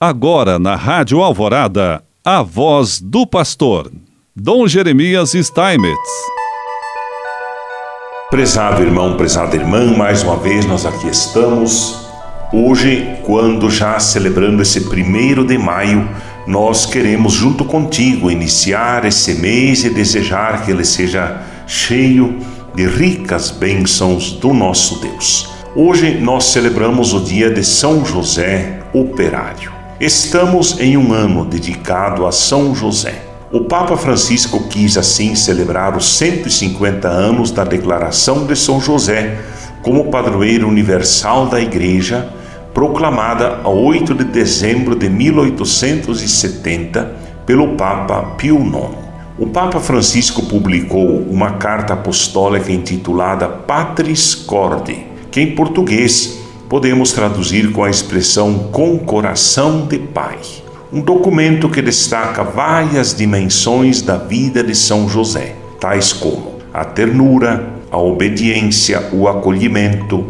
Agora na Rádio Alvorada, a voz do pastor, Dom Jeremias Steinmetz. Prezado irmão, prezada irmã, mais uma vez nós aqui estamos. Hoje, quando já celebrando esse primeiro de maio, nós queremos, junto contigo, iniciar esse mês e desejar que ele seja cheio de ricas bênçãos do nosso Deus. Hoje nós celebramos o dia de São José Operário. Estamos em um ano dedicado a São José. O Papa Francisco quis assim celebrar os 150 anos da declaração de São José como padroeiro universal da Igreja, proclamada a 8 de dezembro de 1870 pelo Papa Pio IX. O Papa Francisco publicou uma carta apostólica intitulada Patris Corde, que em português podemos traduzir com a expressão com coração de pai. Um documento que destaca várias dimensões da vida de São José, tais como a ternura, a obediência, o acolhimento,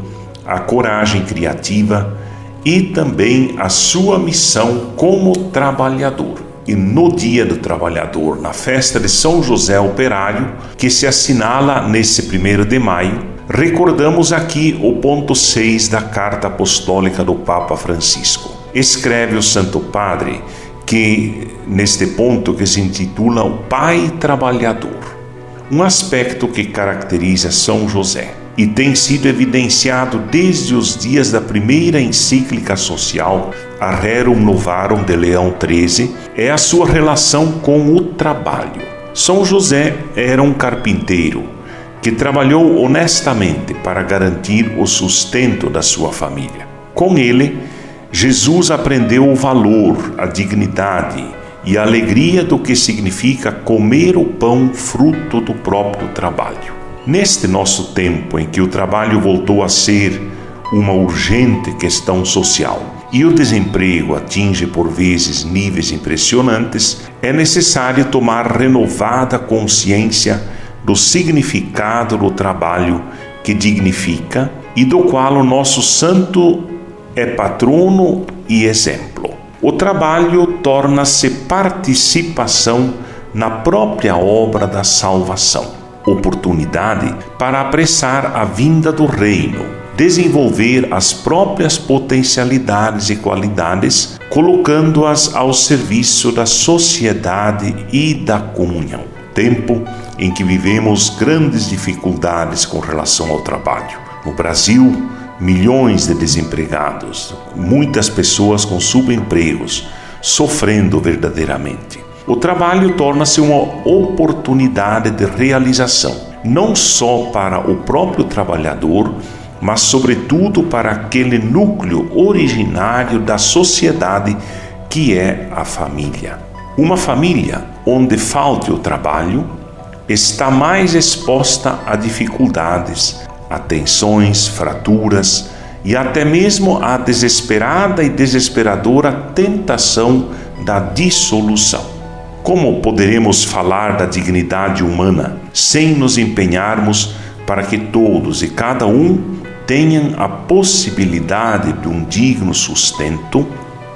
a coragem criativa e também a sua missão como trabalhador. E no Dia do Trabalhador, na festa de São José Operário, que se assinala nesse primeiro de maio, Recordamos aqui o ponto 6 da carta apostólica do Papa Francisco. Escreve o Santo Padre que neste ponto que se intitula o Pai Trabalhador, um aspecto que caracteriza São José e tem sido evidenciado desde os dias da primeira encíclica social, a Rerum Novarum de Leão XIII, é a sua relação com o trabalho. São José era um carpinteiro, que trabalhou honestamente para garantir o sustento da sua família. Com ele, Jesus aprendeu o valor, a dignidade e a alegria do que significa comer o pão fruto do próprio trabalho. Neste nosso tempo em que o trabalho voltou a ser uma urgente questão social e o desemprego atinge por vezes níveis impressionantes, é necessário tomar renovada consciência do significado do trabalho que dignifica e do qual o nosso santo é patrono e exemplo. O trabalho torna-se participação na própria obra da salvação, oportunidade para apressar a vinda do reino, desenvolver as próprias potencialidades e qualidades, colocando-as ao serviço da sociedade e da comunhão. Tempo em que vivemos grandes dificuldades com relação ao trabalho. No Brasil, milhões de desempregados, muitas pessoas com subempregos, sofrendo verdadeiramente. O trabalho torna-se uma oportunidade de realização, não só para o próprio trabalhador, mas sobretudo para aquele núcleo originário da sociedade que é a família. Uma família onde falte o trabalho está mais exposta a dificuldades, a tensões, fraturas e até mesmo à desesperada e desesperadora tentação da dissolução. Como poderemos falar da dignidade humana sem nos empenharmos para que todos e cada um tenham a possibilidade de um digno sustento?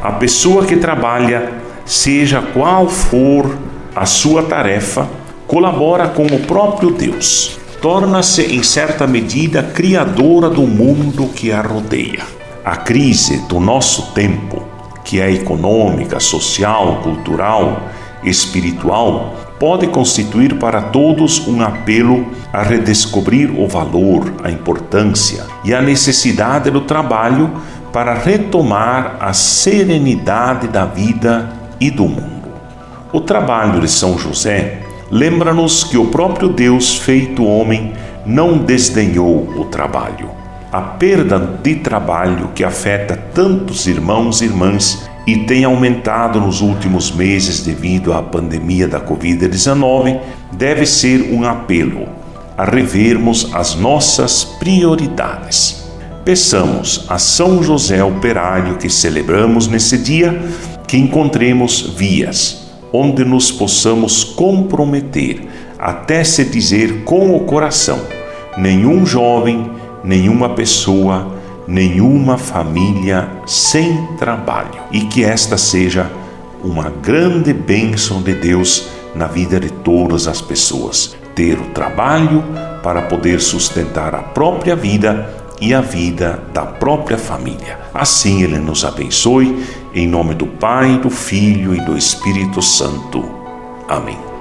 A pessoa que trabalha, seja qual for a sua tarefa, colabora com o próprio Deus. Torna-se, em certa medida, criadora do mundo que a rodeia. A crise do nosso tempo, que é econômica, social, cultural, espiritual, pode constituir para todos um apelo a redescobrir o valor, a importância e a necessidade do trabalho para retomar a serenidade da vida e do mundo. O trabalho de São José lembra-nos que o próprio Deus, feito homem, não desdenhou o trabalho. A perda de trabalho que afeta tantos irmãos e irmãs e tem aumentado nos últimos meses devido à pandemia da Covid-19 deve ser um apelo a revermos as nossas prioridades. Peçamos a São José Operário que celebramos nesse dia que encontremos vias onde nos possamos comprometer, até se dizer com o coração: nenhum jovem, nenhuma pessoa, nenhuma família sem trabalho e que esta seja uma grande bênção de Deus na vida de todas as pessoas. Ter o trabalho para poder sustentar a própria vida e a vida da própria família. Assim Ele nos abençoe, em nome do Pai, do Filho e do Espírito Santo. Amém.